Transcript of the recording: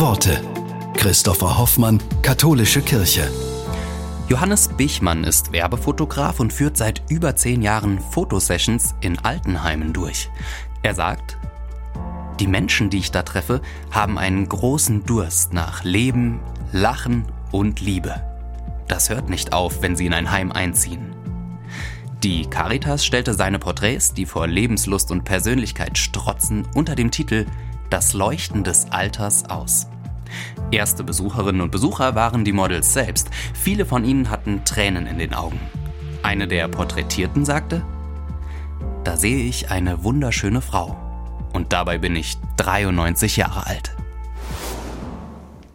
Worte. Christopher Hoffmann, Katholische Kirche. Johannes Bichmann ist Werbefotograf und führt seit über zehn Jahren Fotosessions in Altenheimen durch. Er sagt, die Menschen, die ich da treffe, haben einen großen Durst nach Leben, Lachen und Liebe. Das hört nicht auf, wenn sie in ein Heim einziehen. Die Caritas stellte seine Porträts, die vor Lebenslust und Persönlichkeit strotzen, unter dem Titel Das Leuchten des Alters aus. Erste Besucherinnen und Besucher waren die Models selbst. Viele von ihnen hatten Tränen in den Augen. Eine der Porträtierten sagte, da sehe ich eine wunderschöne Frau. Und dabei bin ich 93 Jahre alt.